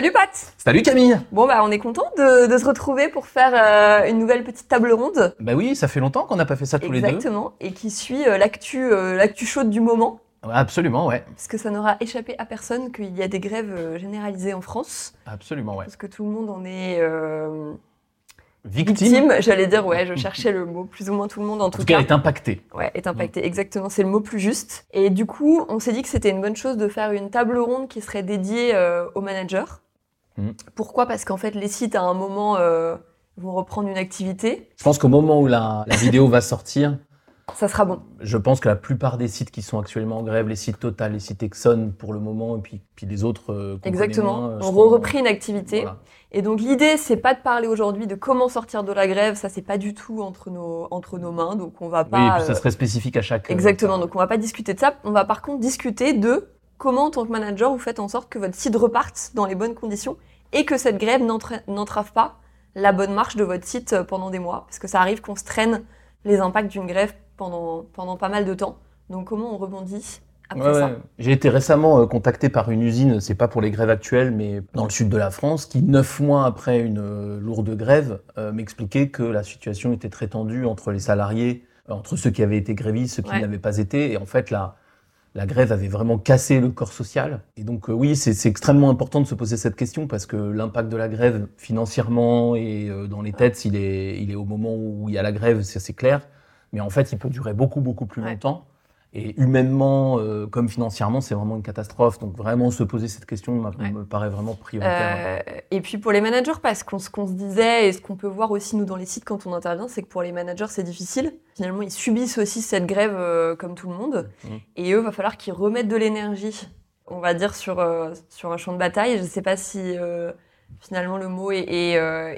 Salut Pat Salut Camille Bon bah on est content de, de se retrouver pour faire euh, une nouvelle petite table ronde. Bah oui, ça fait longtemps qu'on n'a pas fait ça tous les deux. Exactement, et qui suit euh, l'actu euh, l'actu chaude du moment. Ouais, absolument, ouais. Parce que ça n'aura échappé à personne qu'il y a des grèves généralisées en France. Absolument, ouais. Parce que tout le monde en est Victime, victime. J'allais dire, ouais, je cherchais le mot. Plus ou moins tout le monde en, en tout, tout cas, cas. est impacté. Ouais, est impacté. Exactement, c'est le mot plus juste. Et du coup, on s'est dit que c'était une bonne chose de faire une table ronde qui serait dédiée euh, aux managers. Mhm. Pourquoi? Parce qu'en fait, les sites, à un moment, euh, vont reprendre une activité. Je pense qu'au moment où la, la vidéo va sortir, Ça sera bon. je pense que la plupart des sites qui sont actuellement en grève, les sites Total, les sites Exxon pour le moment, et puis, puis les autres. euh, Exactement. moins, euh, On repris une activité. Voilà. Et donc, l'idée, c'est pas de parler aujourd'hui de comment sortir de la grève. Ça, c'est pas du tout entre nos, entre nos mains. Donc, on va Oui, et pas. puis ça euh, serait spécifique à chaque. euh, Exactement, donc on va pas discuter de ça. On va par contre discuter de comment, en tant que manager, vous faites en sorte que votre site reparte dans les bonnes conditions et que cette grève n'entra- n'entrave pas la bonne marche de votre site euh, pendant des mois. Parce que ça arrive qu'on se traîne les impacts d'une grève pendant, pendant pas mal de temps. Donc comment on rebondit après Ouais, ça ouais. J'ai été récemment euh, contacté par une usine, c'est pas pour les grèves actuelles, mais dans le sud de la France, qui neuf mois après une euh, lourde grève euh, m'expliquait que la situation était très tendue entre les salariés, entre ceux qui avaient été grévistes, ceux qui Ouais. n'avaient pas été, et en fait la la grève avait vraiment cassé le corps social. Et donc euh, oui, c'est extrêmement important de se poser cette question parce que l'impact de la grève financièrement et euh, dans les têtes, il est, il est au moment où il y a la grève, c'est c'est clair. Mais en fait, il peut durer beaucoup, beaucoup plus Ouais. longtemps. Et humainement euh, comme financièrement, c'est vraiment une catastrophe. Donc vraiment se poser cette question Ouais. me paraît vraiment prioritaire. Euh, et puis pour les managers, parce qu'on ce qu'on se disait et ce qu'on peut voir aussi nous dans les sites quand on intervient, c'est que pour les managers c'est difficile. Finalement, ils subissent aussi cette grève euh, comme tout le monde, Mhm. et eux, va falloir qu'ils remettent de l'énergie, on va dire sur sur un champ de bataille. Je ne sais pas si finalement le mot est, est,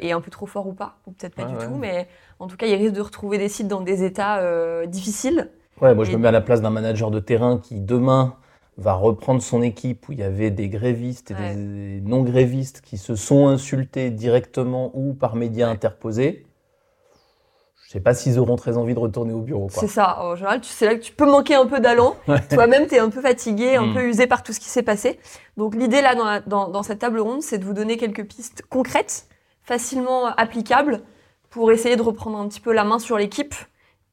est un peu trop fort ou pas, ou peut-être pas du ouais. tout, mais en tout cas, ils risquent de retrouver des sites dans des états difficiles. Ouais, moi je me mets à la place d'un manager de terrain qui demain va reprendre son équipe où il y avait des grévistes et Ouais. des non-grévistes qui se sont insultés directement ou par médias Ouais. interposés. Je sais pas s'ils auront très envie de retourner au bureau. C'est ça. En général, c'est là que tu peux manquer un peu d'allant. Ouais. Toi-même, tu es un peu fatigué, un Mm. peu usé par tout ce qui s'est passé. Donc, l'idée là, dans, la- dans, dans cette table ronde, c'est de vous donner quelques pistes concrètes, facilement applicables, pour essayer de reprendre un petit peu la main sur l'équipe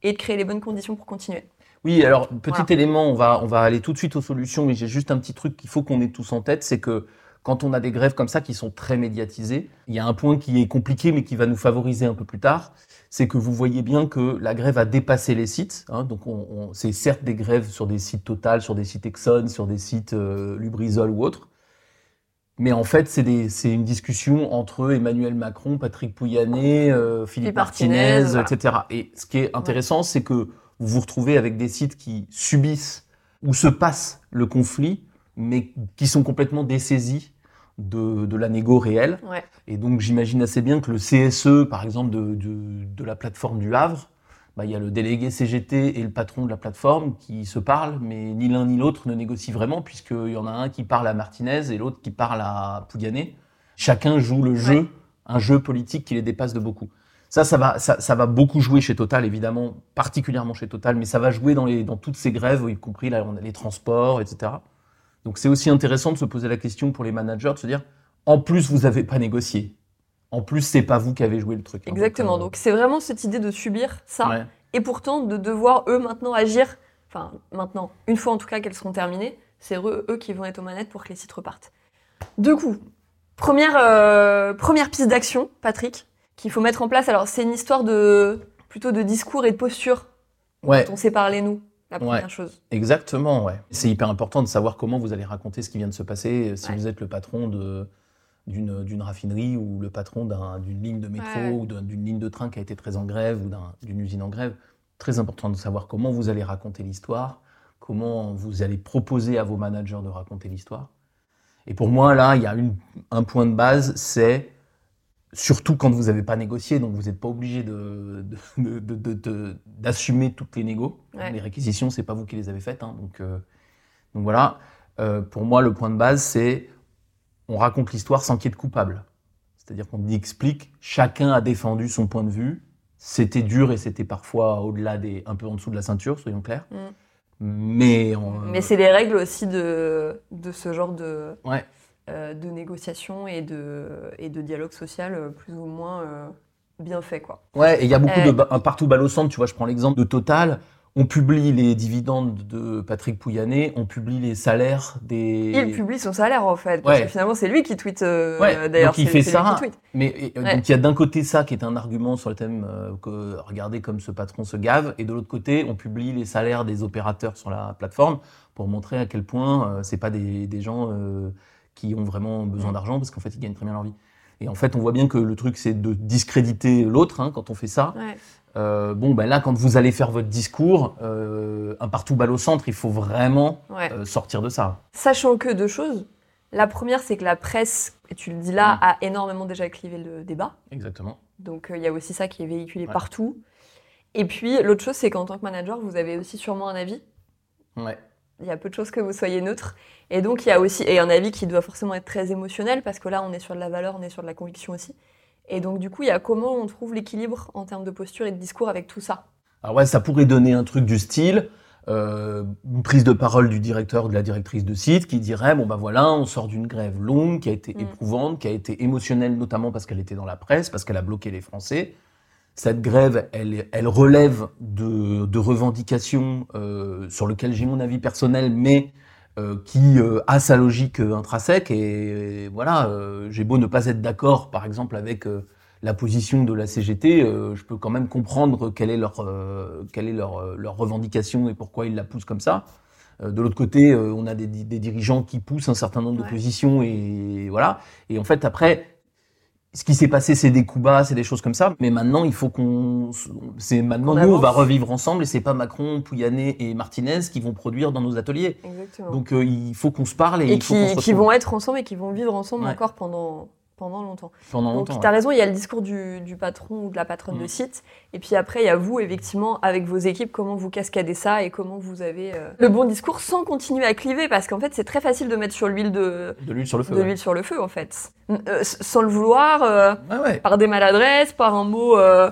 et de créer les bonnes conditions pour continuer. Oui, alors petit Voilà. élément, on va, on va aller tout de suite aux solutions, mais j'ai juste un petit truc qu'il faut qu'on ait tous en tête, c'est que quand on a des grèves comme ça qui sont très médiatisées, il y a un point qui est compliqué mais qui va nous favoriser un peu plus tard, c'est que vous voyez bien que la grève a dépassé les sites. hein, donc on, on- c'est certes des grèves sur des sites Total, sur des sites Exxon, sur des sites euh, Lubrizol ou autres, mais en fait c'est une discussion entre Emmanuel Macron, Patrick Pouyanné, euh, Philippe Martinez, voilà. etc. Et ce qui est intéressant, c'est que vous vous retrouvez avec des sites qui subissent ou se passent le conflit, mais qui sont complètement dessaisis de, de la négo réelle. Ouais. Et donc j'imagine assez bien que le CSE, par exemple, de, de, de la plateforme du Havre, bah, il y a le délégué CGT et le patron de la plateforme qui se parlent, mais ni l'un ni l'autre ne négocie vraiment, puisqu'il y en a un qui parle à Martinez et l'autre qui parle à Pouyanné. Chacun joue le jeu, Ouais. un jeu politique qui les dépasse de beaucoup. Ça, ça va, ça, ça va beaucoup jouer chez Total, évidemment, particulièrement chez Total, mais ça va jouer dans, les, dans toutes ces grèves, y compris là, on a les transports, etc. Donc c'est aussi intéressant de se poser la question pour les managers, de se dire, en plus, vous n'avez pas négocié. En plus, c'est pas vous qui avez joué le truc. hein. Exactement. euh, Donc, c'est vraiment cette idie de subir ça ouais. et pourtant de devoir eux maintenant agir. Enfin, maintenant, une fois en tout cas qu'elles seront terminées, c'est eux, eux qui vont être aux manettes pour que les sites repartent. Du coup, première, euh, première piste d'action, Patrick, qu'il faut mettre en place. Alors, c'est une histoire de plutôt de discours et de posture Ouais, dont on s'est parlé nous. La Ouais. première chose. exactement, ouais. C'est hyper important de savoir comment vous allez raconter ce qui vient de se passer. Si Ouais. vous êtes le patron de d'une d'une raffinerie ou le patron d'un- d'une ligne de métro Ouais. ou d'un- d'une ligne de train qui a été très en grève ou d'un- d'une usine en grève, très important de savoir comment vous allez raconter l'histoire, comment vous allez proposer à vos managers de raconter l'histoire. Et pour moi, là, il y a une- un point de base, c'est surtout quand vous n'avez pas négocié, donc vous n'êtes pas obligé d'assumer toutes les négos. Ouais. Les réquisitions, c'est pas vous qui les avez faites. hein, donc, euh, donc voilà. Euh, pour moi, le point de base, c'est on raconte l'histoire sans qu'il y ait de coupable. C'est-à-dire qu'on explique, chacun a défendu son point de vue. C'était dur et c'était parfois au-delà des, un peu en dessous de la ceinture, soyons clairs. Mm. Mais, on- Mais c'est les règles aussi de, de ce genre de, ouais. Euh, de négociation et de, et de dialogue social euh, plus ou moins euh, bien fait. Quoi. Ouais, et il y a beaucoup de un partout balle au centre. Tu vois, je prends l'exemple de Total. On publie les dividendes de Patrick Pouyanné, on publie les salaires des. Il publie son salaire en fait, parce Ouais. que finalement c'est lui qui tweet. euh, Ouais, D'ailleurs, donc il fait lui ça. qui. Mais et, Ouais. donc il y a d'un côté ça qui est un argument sur le thème euh, que regardez comme ce patron se gave, et de l'autre côté on publie les salaires des opérateurs sur la plateforme pour montrer à quel point euh, c'est pas des, des gens qui ont vraiment besoin d'argent parce qu'en fait ils gagnent très bien leur vie. Et en fait on voit bien que le truc c'est de discréditer l'autre hein, quand on fait ça. Ouais. Euh, bon ben là quand vous allez faire votre discours, euh, un partout balle au centre, il faut vraiment Ouais. euh, sortir de ça. Sachant que deux choses. La première, c'est que la presse, et tu le dis là, Mm. a énormément déjà clivé le débat. Exactement. Donc euh, il y a aussi ça qui est véhiculé Ouais. partout. Et puis l'autre chose, c'est qu'en tant que manager, vous avez aussi sûrement un avis. Ouais. Il y a peu de choses que vous soyez neutre. Et donc il y a aussi et un avis qui doit forcément être très émotionnel parce que là, on est sur de la valeur, on est sur de la conviction aussi. Et donc du coup, il y a comment on trouve l'équilibre en termes de posture et de discours avec tout ça? Alors ouais, ça pourrait donner un truc du style, euh, une prise de parole du directeur ou de la directrice de site qui dirait bon bah voilà, on sort d'une grève longue qui a été Mm. éprouvante, qui a été émotionnelle notamment parce qu'elle était dans la presse, parce qu'elle a bloqué les Français. Cette grève, elle, elle relève de, de revendications euh, sur lesquelles j'ai mon avis personnel, mais euh, qui euh, a sa logique intrinsèque. Et, voilà, j'ai beau ne pas être d'accord, par exemple, avec la position de la CGT, je peux quand même comprendre quelle est leur, quelle est leur, leur revendication et pourquoi ils la poussent comme ça. De l'autre côté, on a des, di- des dirigeants qui poussent un certain nombre de positions et voilà. Et en fait, après, ce qui s'est passé, c'est des coups bas, c'est des choses comme ça. Mais maintenant, il faut qu'on, c'est maintenant nous, on va revivre ensemble et c'est pas Macron, Pouyanné et Martinez qui vont produire dans nos ateliers. Exactement. Donc euh, il faut qu'on se parle et, et il faut qu'on qui, se qui vont être ensemble et qui vont vivre ensemble Ouais. encore pendant, pendant longtemps. pendant Donc, longtemps. tu as ouais. raison, il y a le discours du, du patron ou de la patronne Mm. de site. Et puis après, il y a vous, effectivement, avec vos équipes, comment vous cascadez ça et comment vous avez euh, le bon discours sans continuer à cliver. Parce qu'en fait, c'est très facile de mettre sur l'huile de, De l'huile sur le feu. de ouais. l'huile sur le feu, en fait. Euh, sans le vouloir, euh, ouais. par des maladresses, par un mot euh,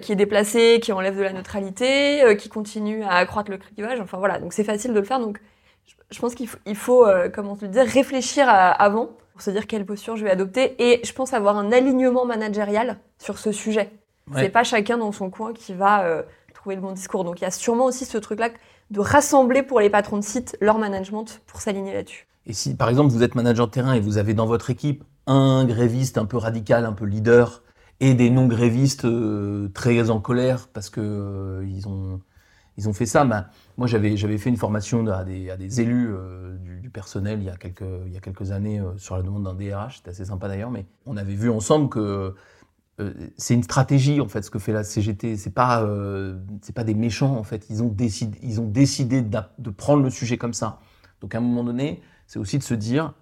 qui est déplacé, qui enlève de la neutralité, euh, qui continue à accroître le clivage. Enfin voilà, donc c'est facile de le faire. Donc je, je pense qu'il faut, il faut euh, comme on le disait, réfléchir à- avant pour se dire quelle posture je vais adopter. Et je pense avoir un alignement managérial sur ce sujet. Ouais. C'est pas chacun dans son coin qui va euh, trouver le bon discours. Donc il y a sûrement aussi ce truc-là de rassembler pour les patrons de site leur management pour s'aligner là-dessus. Et si par exemple vous êtes manager de terrain et vous avez dans votre équipe un gréviste un peu radical, un peu leader, et des non grévistes euh, très en colère parce que euh, ils ont ils ont fait ça. Ben, moi j'avais j'avais fait une formation à des, à des élus euh, du, du personnel il y a quelques il y a quelques années euh, sur la demande d'un DRH. C'était assez sympa d'ailleurs, mais on avait vu ensemble que euh, c'est une stratégie en fait ce que fait la CGT. C'est pas c'est pas des méchants en fait. Ils ont décidé ils ont décidé de prendre le sujet comme ça. Donc à un moment donné, c'est aussi de se dire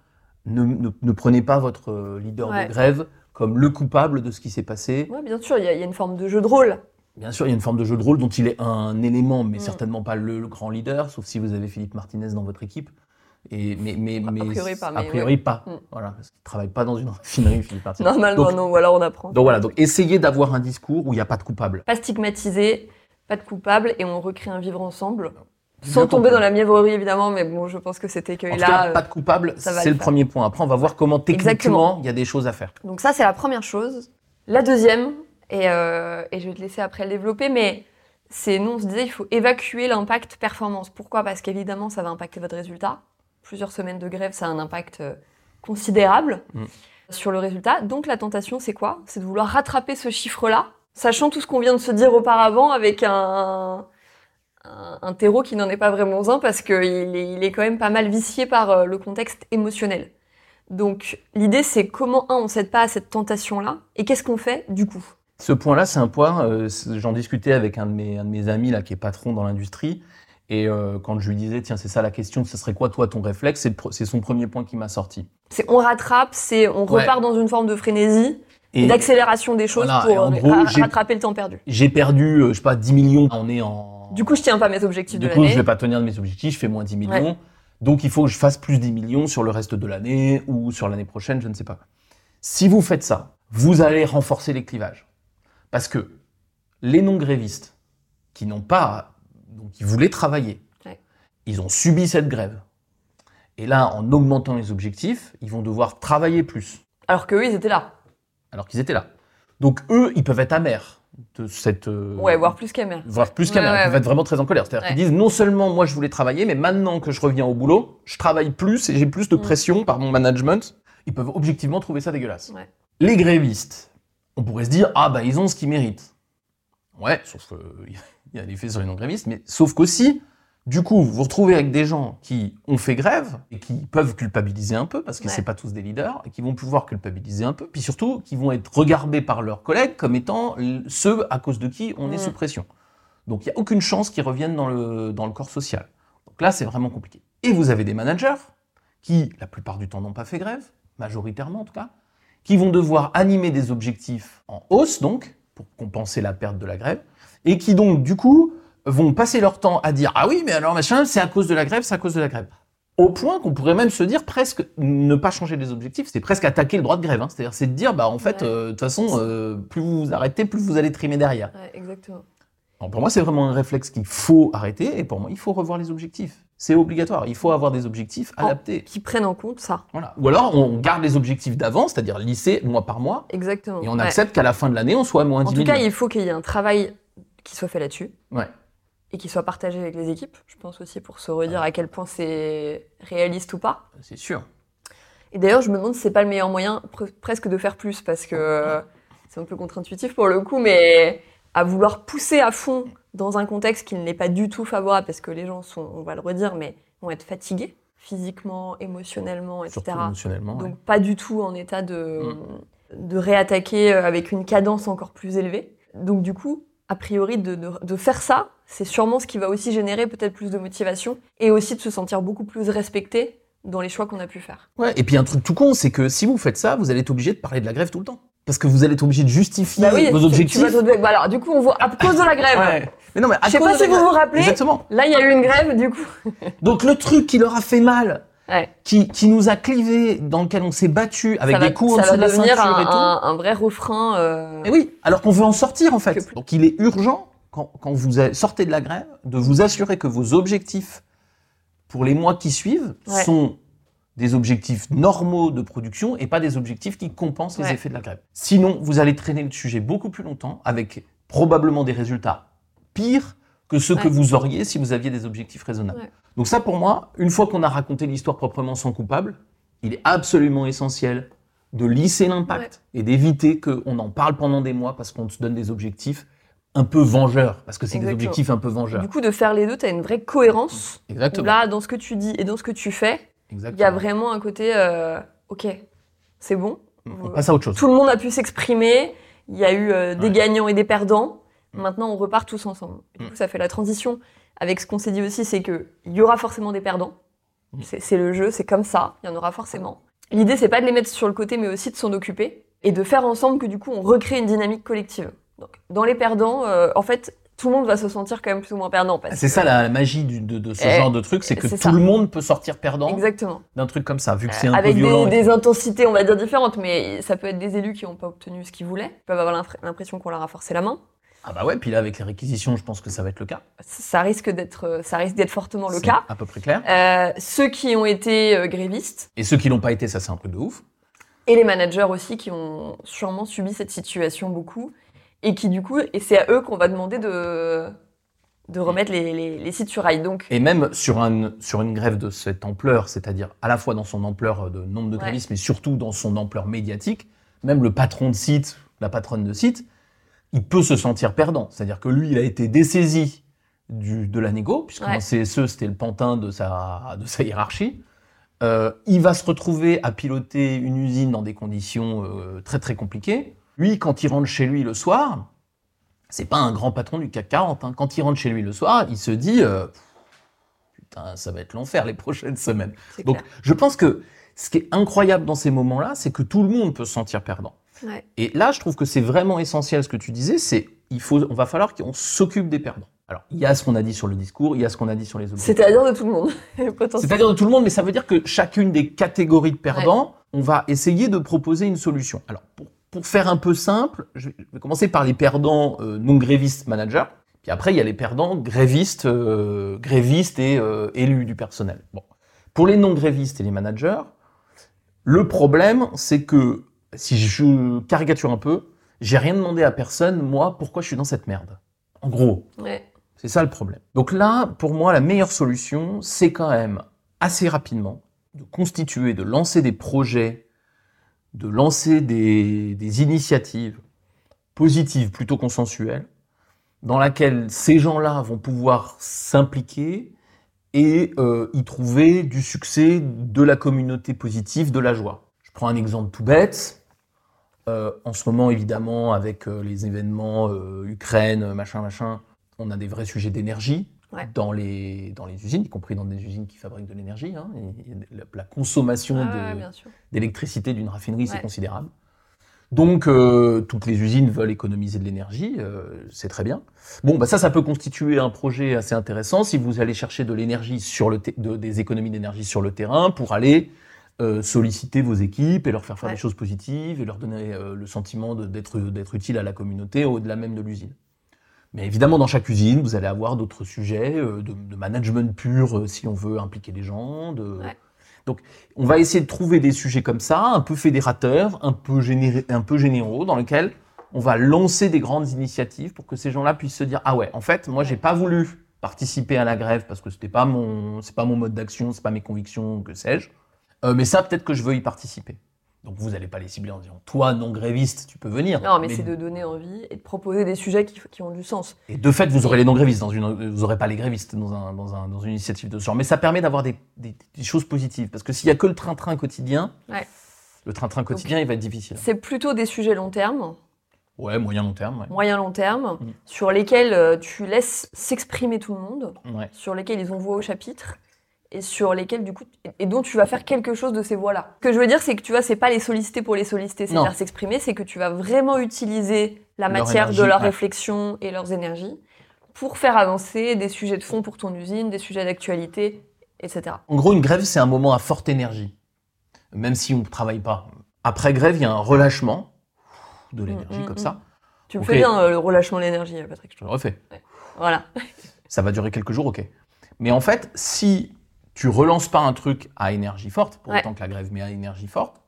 ne, ne- ne prenez pas votre leader Ouais. de grève comme le coupable de ce qui s'est passé. Ouais, bien sûr, il y, y a une forme de jeu de rôle. Bien sûr, il y a une forme de jeu de rôle dont il est un élément, mais Mm. certainement pas le, le grand leader, sauf si vous avez Philippe Martinez dans votre équipe. Et, mais, mais, A priori pas, A mais priori pas. Mm. Voilà, parce qu'il ne travaille pas dans une raffinerie, Philippe Martinez. Normalement, Donc- non, ou alors on apprend. Donc voilà, donc essayez d'avoir un discours où il n'y a pas de coupable. pas stigmatisé, pas de coupable, et on recrée un vivre ensemble. Sans tomber dans la mièvrerie, évidemment, mais bon, je pense que cet écueil-là. euh, pas de coupable, c'est le premier point. Après, on va voir comment techniquement il y a des choses à faire. Donc, ça, c'est la première chose. La deuxième, et, euh, et je vais te laisser après le développer, mais c'est, nous, on se disait, il faut évacuer l'impact performance. Pourquoi? Parce qu'évidemment, ça va impacter votre résultat. Plusieurs semaines de grève, ça a un impact euh, considérable Mm. sur le résultat. Donc, la tentation, c'est quoi? C'est de vouloir rattraper ce chiffre-là, sachant tout ce qu'on vient de se dire auparavant avec un, un, un terreau qui n'en est pas vraiment un parce qu'il est, il est quand même pas mal vicié par euh, le contexte émotionnel. Donc l'idée c'est comment, un, on cède pas à cette tentation-là et qu'est-ce qu'on fait du coup? Ce point-là, c'est un point, euh, j'en discutais avec un de, mes, un de mes amis là, qui est patron dans l'industrie, et euh, quand je lui disais, tiens, c'est ça la question, ce serait quoi toi ton réflexe, c'est son premier point qui m'a sorti. C'est on rattrape, c'est on Ouais. repart dans une forme de frénésie, Et d'accélération des choses Voilà, pour en gros, rattraper le temps perdu. j'ai perdu, euh, je sais pas, 10 millions, on est en... Du coup, je tiens pas mes objectifs Du de coup, je l'année. vais pas tenir de mes objectifs, je fais moins 10 millions. Ouais. Donc, il faut que je fasse plus 10 millions sur le reste de l'année ou sur l'année prochaine, je ne sais pas. Si vous faites ça, vous allez renforcer les clivages. Parce que les non-grévistes qui n'ont pas, donc qui voulaient travailler, Ouais. ils ont subi cette grève. Et là, en augmentant les objectifs, ils vont devoir travailler plus, Alors que eux, ils étaient là. alors qu'ils étaient là. Donc eux, ils peuvent être amers de cette... euh, Ouais, voire plus qu'amère. voire plus qu'amers. ouais, ils peuvent être vraiment très en colère. C'est-à-dire qu'ils disent non seulement moi je voulais travailler, mais maintenant que je reviens au boulot, je travaille plus et j'ai plus de Mm. pression par mon management. Ils peuvent objectivement trouver ça dégueulasse. Les grévistes, on pourrait se dire ah bah ils ont ce qu'ils méritent. Ouais, sauf qu'il y a des faits sur les non-grévistes, mais sauf qu'aussi, du coup, vous vous retrouvez avec des gens qui ont fait grève et qui peuvent culpabiliser un peu, parce que Ouais. c'est pas tous des leaders, et qui vont pouvoir culpabiliser un peu, puis surtout, qui vont être regardés par leurs collègues comme étant ceux à cause de qui on est Mm. sous pression. Donc il n'y a aucune chance qu'ils reviennent dans le, dans le corps social. Donc là, c'est vraiment compliqué. Et vous avez des managers qui, la plupart du temps, n'ont pas fait grève, majoritairement en tout cas, qui vont devoir animer des objectifs en hausse, donc, pour compenser la perte de la grève, et qui donc, du coup, vont passer leur temps à dire Ah oui, mais alors machin, c'est à cause de la grève, c'est à cause de la grève. Au point qu'on pourrait même se dire presque ne pas changer les objectifs, c'est presque attaquer le droit de grève. hein. C'est-à-dire, c'est de dire, bah en fait, Ouais. euh, de toute façon, euh, plus vous vous arrêtez, plus vous allez trimer derrière. Ouais, exactement. Alors, pour moi, c'est vraiment un réflexe qu'il faut arrêter, et pour moi, il faut revoir les objectifs. C'est obligatoire, il faut avoir des objectifs En- adaptés. Qui prennent en compte ça. Voilà. Ou alors, on garde les objectifs d'avant, c'est-à-dire lycée, mois par mois, Exactement. et on Ouais. accepte qu'à la fin de l'année, on soit à moins En 10 tout 000. cas, il faut qu'il y ait un travail qui soit fait là-dessus. Ouais. Et qui soit partagé avec les équipes, je pense aussi, pour se redire à quel point c'est réaliste ou pas. C'est sûr. Et d'ailleurs, je me demande si c'est pas le meilleur moyen pre- presque de faire plus, parce que euh, c'est un peu contre-intuitif pour le coup, mais à vouloir pousser à fond dans un contexte qui ne l'est pas du tout favorable, parce que les gens sont, on va le redire, mais vont être fatigués physiquement, émotionnellement, etc. Émotionnellement. Donc ouais. pas du tout en état de, de réattaquer euh, avec une cadence encore plus élevée. Donc du coup, a priori, de, de- de faire ça, c'est sûrement ce qui va aussi générer peut-être plus de motivation et aussi de se sentir beaucoup plus respecté dans les choix qu'on a pu faire. Ouais, Et puis un truc tout con, c'est que si vous faites ça, vous allez être obligé de parler de la grève tout le temps. Parce que vous allez être obligé de justifier Bah oui, vos tu- objectifs. Tu vas te- bah alors, du coup, on voit à cause de la grève. Ouais. Mais non, mais à Je sais cause pas de si la vous vous rappelez. Exactement. Là, il y a eu une grève, du coup. Donc le truc qui leur a fait mal, Ouais. qui, qui nous a clivés, dans lequel on s'est battu avec ça va, des coups en dessous de la ceinture un, et tout. un- un vrai refrain. euh, Et oui, alors qu'on veut en sortir en fait. Donc il est urgent, quand, quand vous sortez de la grève, de vous assurer que vos objectifs pour les mois qui suivent Ouais. sont des objectifs normaux de production et pas des objectifs qui compensent les effets de la grève. Sinon, vous allez traîner le sujet beaucoup plus longtemps avec probablement des résultats pires que ceux que vous auriez si vous aviez des objectifs raisonnables. Ouais. Donc ça, pour moi, une fois qu'on a raconté l'histoire proprement sans coupable, il est absolument essentiel de lisser l'impact et d'éviter qu'on en parle pendant des mois parce qu'on se donne des objectifs un peu vengeurs, parce que c'est des objectifs un peu vengeurs. Du coup, de faire les deux, tu as une vraie cohérence. Exactement. Là, dans ce que tu dis et dans ce que tu fais, il y a vraiment un côté, euh, ok, c'est bon. On passe à autre chose. Tout le monde a pu s'exprimer. Il y a eu euh, des Ouais. gagnants et des perdants. Mm. Maintenant, on repart tous ensemble. Et du Mm. coup, ça fait la transition avec ce qu'on s'est dit aussi, c'est que il y aura forcément des perdants. Mm. C'est c'est le jeu, c'est comme ça. Il y en aura forcément. L'idée, c'est pas de les mettre sur le côté, mais aussi de s'en occuper et de faire ensemble que du coup, on recrée une dynamique collective. Donc, dans les perdants, euh, en fait, tout le monde va se sentir quand même plus ou moins perdant. C'est ça la, la magie du- de, de ce Eh, genre de truc, c'est que tout ça. le monde peut sortir perdant Exactement. d'un truc comme ça, vu que c'est un avec peu violent. des, des intensités, on va dire, différentes, mais ça peut être des élus qui n'ont pas obtenu ce qu'ils voulaient, Ils peuvent avoir l'impr- l'impression qu'on leur a forcé la main. Ah bah ouais, puis là avec les réquisitions, je pense que ça va être le cas. Ça risque d'être, euh, ça risque d'être fortement le cas. À peu près clair. Euh, ceux qui ont été euh, grévistes Et ceux qui l'ont pas été, ça c'est un truc de ouf. et les managers aussi qui ont sûrement subi cette situation beaucoup et qui du coup, et c'est à eux qu'on va demander de, de remettre les, les, les sites sur rail. Donc, Et même sur, un, sur une grève de cette ampleur, c'est-à-dire à la fois dans son ampleur de nombre de Ouais. grévistes, mais surtout dans son ampleur médiatique, même le patron de site, la patronne de site, il peut se sentir perdant. C'est-à-dire que lui, il a été dessaisi du, de la négo, puisque Ouais. en CSE, c'était le pantin de sa, de sa hiérarchie. Euh, il va se retrouver à piloter une usine dans des conditions euh, très très compliquées. Lui, quand il rentre chez lui le soir, c'est pas un grand patron du CAC 40. hein. Quand il rentre chez lui le soir, il se dit euh, putain, ça va être l'enfer les prochaines semaines. Donc, clair. je pense que ce qui est incroyable dans ces moments-là, c'est que tout le monde peut se sentir perdant. Ouais. Et là, je trouve que c'est vraiment essentiel ce que tu disais, c'est il faut, on va falloir qu'on s'occupe des perdants. Alors, il y a ce qu'on a dit sur le discours, il y a ce qu'on a dit sur les objectifs. C'est-à-dire de tout le monde. C'est-à-dire de tout le monde, mais ça veut dire que chacune des catégories de perdants, on va essayer de proposer une solution. Alors, pour, pour faire un peu simple, je vais commencer par les perdants euh, non grévistes managers. Puis après, il y a les perdants grévistes, euh, grévistes et euh, élus du personnel. Bon. Pour les non-grévistes et les managers, le problème, c'est que, si je caricature un peu, j'ai rien demandé à personne, moi, pourquoi je suis dans cette merde. En gros. Ouais. C'est ça le problème. Donc là, pour moi, la meilleure solution, c'est quand même assez rapidement de constituer, de lancer des projets, de lancer des, initiatives positives, plutôt consensuelles, dans laquelle ces gens-là vont pouvoir s'impliquer et euh, y trouver du succès, de la communauté positive, de la joie. Je prends un exemple tout bête. Euh, en ce moment, évidemment, avec euh, les événements Ukraine, machin, machin, on a des vrais sujets d'énergie Ouais. dans, les, dans les usines, y compris dans des usines qui fabriquent de l'énergie. hein. La, la consommation Ah, d'électricité d'une raffinerie, c'est considérable. Donc, euh, toutes les usines veulent économiser de l'énergie, euh, c'est très bien. Bon, bah ça, ça peut constituer un projet assez intéressant si vous allez chercher de l'énergie sur le, de- des économies d'énergie sur le terrain pour aller euh, solliciter vos équipes et leur faire faire Ouais. des choses positives et leur donner euh, le sentiment d'être d'être utile à la communauté au-delà même de l'usine. Mais évidemment, dans chaque usine, vous allez avoir d'autres sujets euh, de, de management pur euh, si on veut impliquer les gens, de, Ouais. donc, on va essayer de trouver des sujets comme ça, un peu fédérateurs, un peu, généré- un peu généraux, dans lesquels on va lancer des grandes initiatives pour que ces gens-là puissent se dire ah ouais, en fait, moi j'ai pas voulu participer à la grève parce que c'était pas mon, c'est pas mon mode d'action, c'est pas mes convictions, que sais-je. Euh, mais ça, peut-être que je veux y participer. Donc vous n'allez pas les cibler en disant toi non gréviste, tu peux venir. Non, mais, c'est de donner envie et de proposer des sujets qui, qui ont du sens. Et de fait, vous aurez les non-grévistes dans une, vous aurez pas les grévistes dans, un, dans, un, dans une initiative de ce genre. Mais ça permet d'avoir des, des, des choses positives. Parce que s'il y a que le train-train quotidien, Ouais. le train-train quotidien, il va être difficile. C'est plutôt des sujets long terme, Ouais, moyen long terme. Ouais. moyen long terme, Mm. sur lesquels euh, tu laisses s'exprimer tout le monde, Ouais. sur lesquels ils ont voix au chapitre et sur lesquels du coup et dont tu vas faire quelque chose de ces voix-là. Ce que je veux dire c'est que tu vois c'est pas les solliciter pour les solliciter, c'est Non. faire s'exprimer, c'est que tu vas vraiment utiliser la Leur matière énergie, de leur ouais. réflexion et leurs énergies pour faire avancer des sujets de fond pour ton usine, des sujets d'actualité, etc. En gros, une grève, c'est un moment à forte énergie. Même si on ne travaille pas. Après grève, il y a un relâchement de l'énergie mm, comme mm. ça. Tu me fais bien euh, le relâchement de l'énergie, Patrick. je trouve. le refais. Voilà. Ça va durer quelques jours, ok. Mais en fait, si tu relances pas un truc à énergie forte, pour Ouais. autant que la grève met à énergie forte,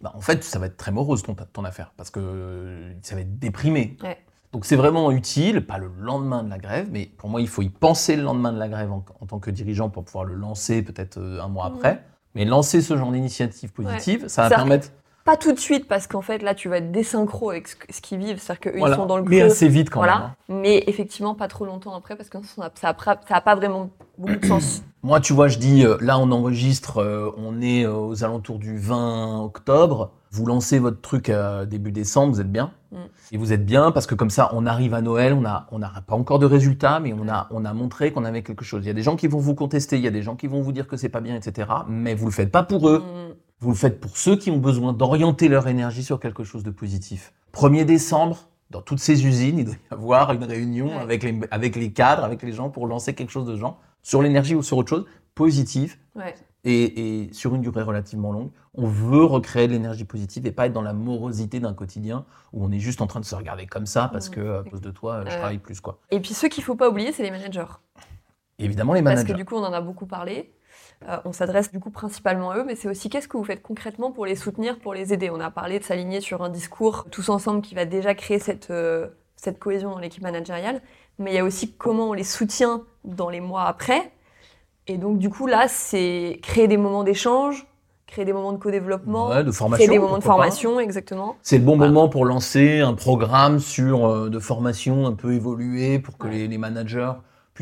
bah en fait, ça va être très morose ton, ton affaire, parce que euh, ça va être déprimé. Ouais. Donc c'est vraiment utile, pas le lendemain de la grève, mais pour moi, il faut y penser le lendemain de la grève en, en tant que dirigeant pour pouvoir le lancer peut-être euh, un mois Mhm. après. Mais lancer ce genre d'initiative positive, ça va Ça- permettre Pas tout de suite parce qu'en fait là tu vas être désynchro avec ce, qu'ils vivent, c'est-à-dire qu'eux voilà, ils sont dans le mais creux. assez vite quand voilà. même. hein. Mais effectivement, pas trop longtemps après, parce que ça n'a ça pas vraiment beaucoup de sens. Moi, tu vois, je dis, euh, là, on enregistre, euh, on est euh, aux alentours du 20 octobre. Vous lancez votre truc à début décembre, vous êtes bien. Mm. Et vous êtes bien parce que comme ça, on arrive à Noël, on n'a on a pas encore de résultats, mais on a, on a montré qu'on avait quelque chose. Il y a des gens qui vont vous contester, il y a des gens qui vont vous dire que c'est pas bien, etc. Mais vous le faites pas pour eux. Mm. Vous le faites pour ceux qui ont besoin d'orienter leur énergie sur quelque chose de positif. 1er décembre, dans toutes ces usines, il doit y avoir une réunion Ouais. avec, les, avec les cadres, avec les gens pour lancer quelque chose de genre sur l'énergie ou sur autre chose, positif Ouais. et, et sur une durée relativement longue. On veut recréer de l'énergie positive et pas être dans la morosité d'un quotidien où on est juste en train de se regarder comme ça parce que à cause de toi, je travaille plus quoi. Et puis ceux qu'il faut pas oublier, c'est les managers. Évidemment les Parce managers. que du coup, on en a beaucoup parlé. Euh, on s'adresse du coup principalement à eux, mais c'est aussi qu'est-ce que vous faites concrètement pour les soutenir, pour les aider. On a parlé de s'aligner sur un discours tous ensemble qui va déjà créer cette, euh, cette cohésion dans l'équipe managériale, mais il y a aussi comment on les soutient dans les mois après. Et donc du coup là, c'est créer des moments d'échange, créer des moments de co-développement, Ouais, de formation. créer des moments de pas. formation, exactement. C'est le bon Voilà. moment pour lancer un programme sur euh, de formation un peu évolué pour que Ouais. les, les managers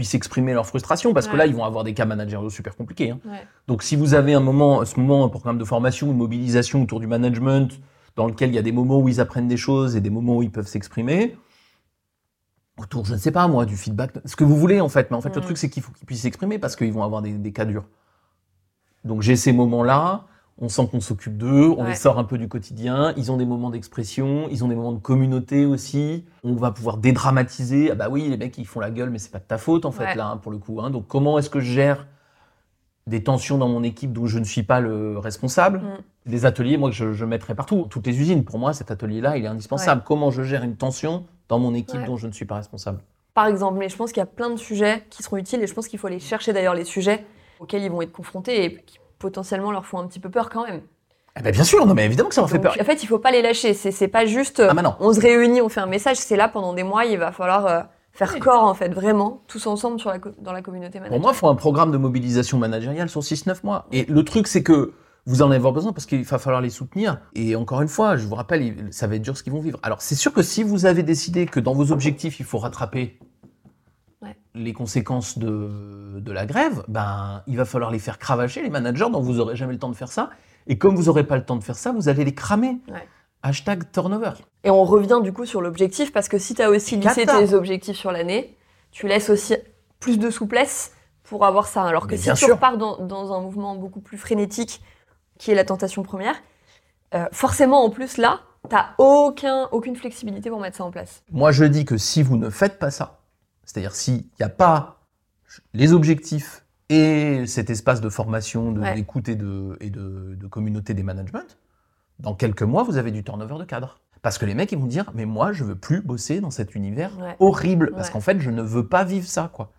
puissent exprimer leur frustration parce que là ils vont avoir des cas managériaux super compliqués. hein. Ouais. Donc si vous avez un moment, à ce moment un programme de formation, une mobilisation autour du management dans lequel il y a des moments où ils apprennent des choses et des moments où ils peuvent s'exprimer autour, je ne sais pas moi, du feedback, ce que vous voulez en fait. Mais en fait le Mhm. truc c'est qu'il faut qu'ils puissent s'exprimer parce qu'ils vont avoir des, des cas durs. Donc j'ai ces moments-là, on sent qu'on s'occupe d'eux, on Ouais. les sort un peu du quotidien, ils ont des moments d'expression, ils ont des moments de communauté aussi, on va pouvoir dédramatiser, ah bah oui, les mecs ils font la gueule mais c'est pas de ta faute en fait Ouais. là hein, pour le coup. hein. Donc comment est-ce que je gère des tensions dans mon équipe dont je ne suis pas le responsable? Mm. Des ateliers, moi que je, je mettrai partout, toutes les usines, pour moi cet atelier-là il est indispensable. Comment je gère une tension dans mon équipe dont je ne suis pas responsable? Par exemple, mais je pense qu'il y a plein de sujets qui seront utiles et je pense qu'il faut aller chercher d'ailleurs les sujets auxquels ils vont être confrontés et qui potentiellement leur font un petit peu peur quand même. Eh ben, bien sûr, non mais évidemment que ça leur fait peur. En fait, il faut pas les lâcher. C'est c'est pas juste. Ah bah non. On se réunit, on fait un message. C'est là pendant des mois. Il va falloir euh, faire Oui. corps en fait, vraiment, tous ensemble sur la co- dans la communauté Pour manager. moi, il faut un programme de mobilisation managériale sur 6-9 mois. Et le truc, c'est que vous en avez avoir besoin parce qu'il va falloir les soutenir. Et encore une fois, je vous rappelle, ça va être dur ce qu'ils vont vivre. Alors, c'est sûr que si vous avez décidé que dans vos objectifs, il faut rattraper. Les conséquences de, de la grève, ben, il va falloir les faire cravacher, les managers, dont vous n'aurez jamais le temps de faire ça. Et comme vous n'aurez pas le temps de faire ça, vous allez les cramer. Ouais. Hashtag turnover. Et on revient du coup sur l'objectif parce que si tu as aussi lissé tes objectifs sur l'année, tu laisses aussi plus de souplesse pour avoir ça. Alors que Mais si tu repars dans, dans un mouvement beaucoup plus frénétique, qui est la tentation première, euh, forcément en plus là, t'as aucun, aucune flexibilité pour mettre ça en place. Moi, je dis que si vous ne faites pas ça, c'est-à-dire s'il n'y a pas les objectifs et cet espace de formation, de- Ouais. d'écoute et, de, et de, de communauté des management, dans quelques mois, vous avez du turnover de cadre. Parce que les mecs, ils vont dire, mais moi, je veux plus bosser dans cet univers Ouais. horrible, parce Ouais. qu'en fait, je ne veux pas vivre ça, quoi.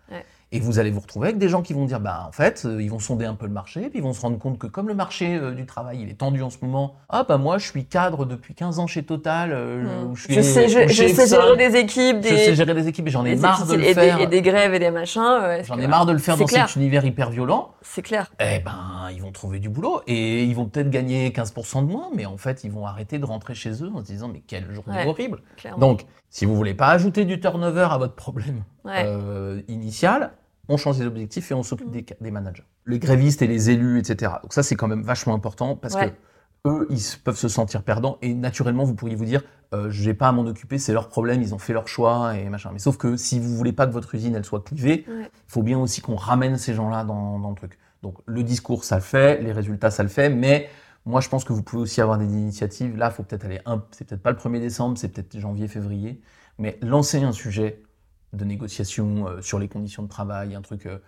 Et vous allez vous retrouver avec des gens qui vont dire, bah, en fait, euh, ils vont sonder un peu le marché, puis ils vont se rendre compte que comme le marché euh, du travail, il est tendu en ce moment, ah, bah, moi, je suis cadre depuis 15 ans chez Total, euh, Hmm. je suis Je sais, je, sais gérer des équipes, des, Je sais gérer des équipes et j'en ai marre de le et, faire. des, et des grèves et des machins. J'en ai marre de le faire dans clair. cet univers hyper violent. C'est clair. Eh ben, ils vont trouver du boulot et ils vont peut-être gagner 15% de moins, mais en fait, ils vont arrêter de rentrer chez eux en se disant mais quelle journée Ouais. horrible. clairement. Donc, si vous voulez pas ajouter du turnover à votre problème Ouais. euh, initial, on change les objectifs et on s'occupe Mm. des, des managers. Les grévistes et les élus, etc. Donc ça, c'est quand même vachement important parce Ouais. que eux, ils peuvent se sentir perdants et naturellement, vous pourriez vous dire, euh, je n'ai pas à m'en occuper, c'est leur problème, ils ont fait leur choix et machin. Mais sauf que si vous voulez pas que votre usine elle soit clivée, il Ouais. faut bien aussi qu'on ramène ces gens-là dans, dans le truc. Donc le discours, ça le fait, les résultats, ça le fait, mais moi, je pense que vous pouvez aussi avoir des initiatives. Là, il faut peut-être aller un, c'est peut-être pas le 1er décembre, c'est peut-être janvier, février, mais lancer un sujet de négociation euh, sur les conditions de travail, un truc euh,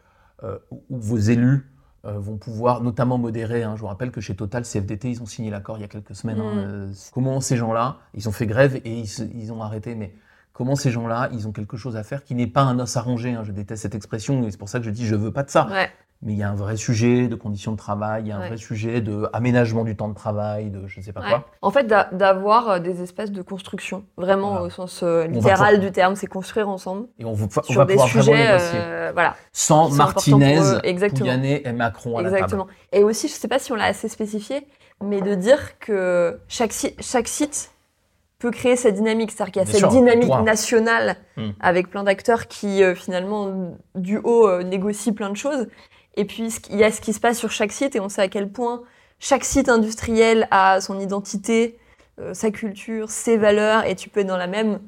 euh, où, vos élus vont pouvoir notamment modérer. hein. Je vous rappelle que chez Total, CFDT, ils ont signé l'accord il y a quelques semaines. hein. Mm. Comment ces gens-là, ils ont fait grève et ils, ont arrêté, mais comment ces gens-là, ils ont quelque chose à faire qui n'est pas un os à ronger. hein. Je déteste cette expression et c'est pour ça que je dis je veux pas de ça. Ouais. Mais il y a un vrai sujet de conditions de travail, il y a un Ouais. vrai sujet de aménagement du temps de travail, de je ne sais pas Ouais. quoi. En fait, d'a- d'avoir euh, des espèces de construction, vraiment Voilà. au sens euh, littéral pouvoir- du terme, c'est construire ensemble Et on, vous- on sur va des pouvoir sujets, négocier. euh, voilà, Sans Martinez. Pouyanné et Macron à la exactement. Et aussi, je sais pas si on l'a assez spécifié, mais de dire que chaque, si- chaque site peut créer sa dynamique, c'est-à-dire qu'il y a Bien cette sûr, dynamique nationale Hmm. avec plein d'acteurs qui euh, finalement du haut négocient plein de choses. Et puis il y a ce qui se passe sur chaque site et on sait à quel point chaque site industriel a son identité, euh, sa culture, ses valeurs et tu peux être dans la même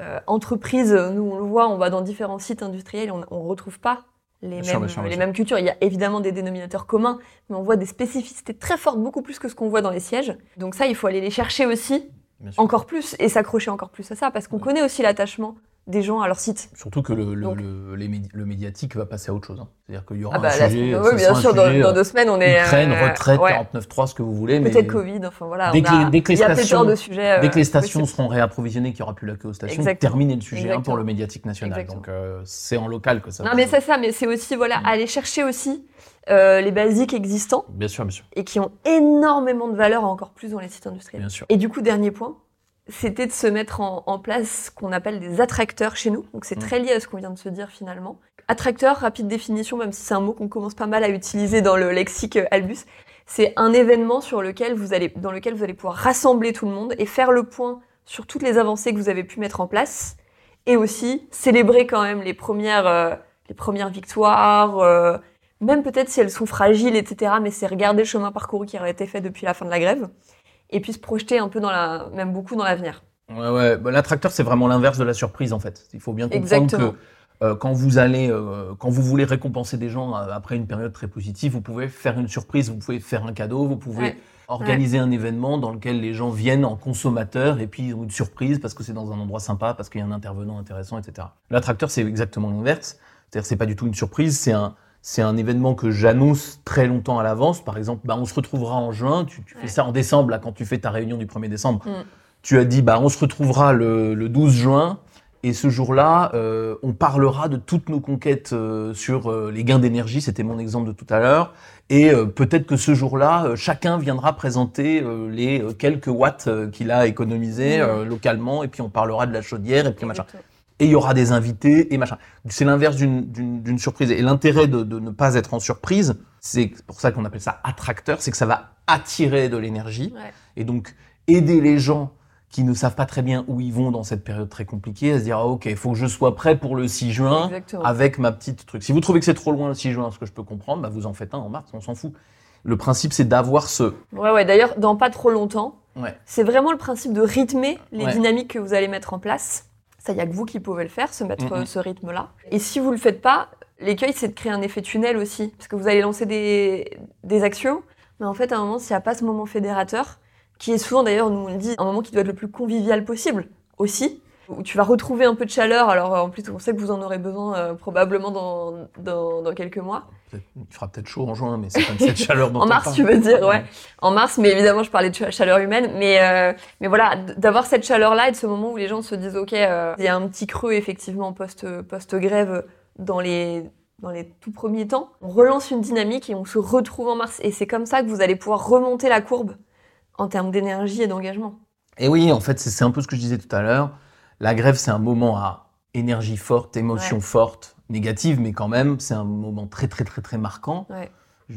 euh, entreprise. Nous on le voit, on va dans différents sites industriels, on, on retrouve pas les Bien mêmes bien bien cultures. Il y a évidemment des dénominateurs communs, mais on voit des spécificités très fortes, beaucoup plus que ce qu'on voit dans les sièges. Donc ça, il faut aller les chercher aussi encore plus et s'accrocher encore plus à ça parce qu'on Ouais. connaît aussi l'attachement des gens à leur site. Surtout que le, le, Donc- le- les médi- le médiatique va passer à autre chose. hein. C'est-à-dire qu'il y aura Ah bah, un sujet. oui, bien sûr, dans, sujet, dans euh, deux semaines, on est. Ukraine, euh, retraite, ouais. 49.3, ce que vous voulez. mais Peut-être Covid, enfin voilà. Dès on a- dès que les stations- pléthore de sujets. Dès que les stations possibles. seront réapprovisionnées, qu'il n'y aura plus la queue aux stations, terminé le sujet hein, pour le médiatique national. Exactement. Donc euh, c'est en local que ça Non, mais c'est ça, mais c'est aussi, voilà, Mm. aller chercher aussi euh, les basiques existants. Bien sûr, bien sûr. et qui ont énormément de valeur encore plus dans les sites industriels. Bien sûr. Et du coup, dernier point, c'était de se mettre en, en place ce qu'on appelle des attracteurs chez nous. Donc c'est Mm. très lié à ce qu'on vient de se dire finalement. Attracteur, rapide définition, même si c'est un mot qu'on commence pas mal à utiliser dans le lexique euh, Albus, c'est un événement sur lequel vous allez, dans lequel vous allez pouvoir rassembler tout le monde et faire le point sur toutes les avancées que vous avez pu mettre en place et aussi célébrer quand même les premières, euh, les premières victoires, euh, même peut-être si elles sont fragiles, etc. Mais c'est regarder le chemin parcouru qui aurait été fait depuis la fin de la grève et puis se projeter un peu dans la, même beaucoup dans l'avenir. Ouais, ouais. Bah, L'attracteur, c'est vraiment l'inverse de la surprise, en fait. Il faut bien comprendre Exactement. que euh, quand vous allez, euh, quand vous voulez récompenser des gens euh, après une période très positive, vous pouvez faire une surprise, vous pouvez faire un cadeau, vous pouvez Ouais. organiser un événement dans lequel les gens viennent en consommateurs et puis ils ont une surprise parce que c'est dans un endroit sympa, parce qu'il y a un intervenant intéressant, etc. L'attracteur, c'est exactement l'inverse. C'est-à-dire, c'est pas du tout une surprise, c'est un c'est un événement que j'annonce très longtemps à l'avance. Par exemple, bah, on se retrouvera en juin. Tu, tu fais ça en décembre, là, quand tu fais ta réunion du 1er décembre. Mm. Tu as dit, bah, on se retrouvera le, le 12 juin. Et ce jour-là, euh, on parlera de toutes nos conquêtes euh, sur euh, les gains d'énergie, c'était mon exemple de tout à l'heure. Et peut-être que ce jour-là, chacun viendra présenter les quelques watts qu'il a économisés euh, localement, et puis on parlera de la chaudière, et puis machin. Et il y aura des invités, et machin. C'est l'inverse d'une- surprise. Et l'intérêt de, de ne pas être en surprise, c'est pour ça qu'on appelle ça attracteur, c'est que ça va attirer de l'énergie. Ouais. Et donc, aider les gens qui ne savent pas très bien où ils vont dans cette période très compliquée, à se dire, ah, ok, il faut que je sois prêt pour le 6 juin Exactement. avec ma petite truc. Si vous trouvez que c'est trop loin le 6 juin, ce que je peux comprendre, bah, vous en faites un en mars, on s'en fout. Le principe, c'est d'avoir ce... Ouais, ouais. D'ailleurs, dans pas trop longtemps, Ouais. c'est vraiment le principe de rythmer les Ouais. dynamiques que vous allez mettre en place. Ça, il y a que vous qui pouvez le faire, se mettre euh, ce rythme-là. Et si vous le faites pas, l'écueil, c'est de créer un effet tunnel aussi, parce que vous allez lancer des, des actions, mais en fait, à un moment, s'il n'y a pas ce moment fédérateur, qui est souvent d'ailleurs, nous on le dit, un moment qui doit être le plus convivial possible aussi, où tu vas retrouver un peu de chaleur. Alors euh, en plus, on sait que vous en aurez besoin euh, probablement dans, dans, dans quelques mois. Il fera peut-être chaud en juin, mais c'est comme cette chaleur dont En on mars, parle. tu veux dire, ouais. En mars, mais évidemment, je parlais de ch- chaleur humaine. Mais, euh, mais voilà, d'avoir cette chaleur-là et de ce moment où les gens se disent, OK, euh, il y a un petit creux, effectivement, post- post-grève dans les, dans les tout premiers temps. On relance une dynamique et on se retrouve en mars. Et c'est comme ça que vous allez pouvoir remonter la courbe en termes d'énergie et d'engagement. Et oui, en fait, c'est un peu ce que je disais tout à l'heure. La grève, c'est un moment à énergie forte, émotion Ouais. forte, négative, mais quand même, c'est un moment très, très, très, très marquant. Ouais.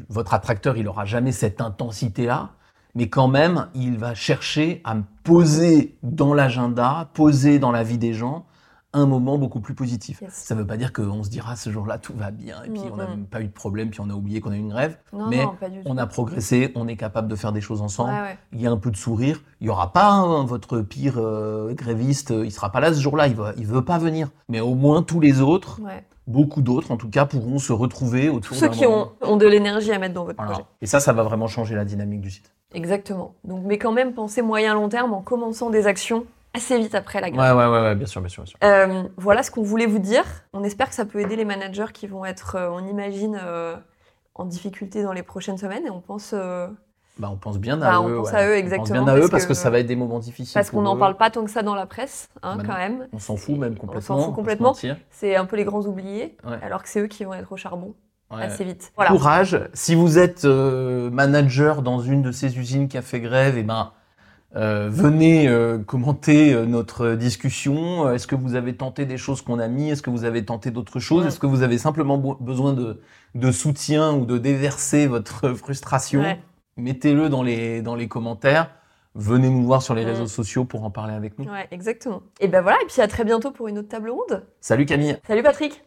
Votre attracteur, il aura jamais cette intensité-là, mais quand même, il va chercher à me poser dans l'agenda, poser dans la vie des gens un moment beaucoup plus positif. Yes. Ça ne veut pas dire qu'on se dira ce jour-là tout va bien et puis on n'a même pas eu de problème puis on a oublié qu'on a eu une grève. Non, Mais non. On a progressé, on est capable de faire des choses ensemble ouais. il y a un peu de sourire. Il y aura pas hein, votre pire euh, gréviste, euh, il sera pas là ce jour-là, il il veut pas venir. Mais au moins tous les autres, Ouais. beaucoup d'autres en tout cas, pourront se retrouver autour Tous ceux qui ont, ont de l'énergie à mettre dans votre Voilà. projet. Et ça, ça va vraiment changer la dynamique du site. Exactement. Donc, mais quand même, pensez moyen-long terme en commençant des actions assez vite après la grève. Ouais, ouais, ouais, ouais, bien sûr, bien sûr, bien sûr. Euh, voilà ce qu'on voulait vous dire. On espère que ça peut aider les managers qui vont être, euh, on imagine, euh, en difficulté dans les prochaines semaines. Et on pense, Bah, on pense bien à Bah, on eux. pense ouais. à eux, On pense exactement, bien à eux parce que, que- ça va être des moments difficiles. parce qu'on n'en parle pas tant que ça dans la presse, hein, Bah quand même. On s'en fout même On complètement. s'en fout on va se complètement. C'est un peu les grands oubliés, Ouais. alors que c'est eux qui vont être au charbon Ouais. assez vite. Voilà. Courage. Si vous êtes euh, manager dans une de ces usines qui a fait grève, et ben, euh, venez euh, commenter euh, notre discussion. Est-ce que vous avez tenté des choses qu'on a mis? Est-ce que vous avez tenté d'autres choses? Ouais. Est-ce que vous avez simplement besoin de, de soutien ou de déverser votre frustration? Ouais. Mettez-le dans les, dans les commentaires. Venez nous voir sur les Ouais. réseaux sociaux pour en parler avec nous. Ouais, exactement. Et ben voilà, et puis à très bientôt pour une autre table ronde. Salut Camille Salut Patrick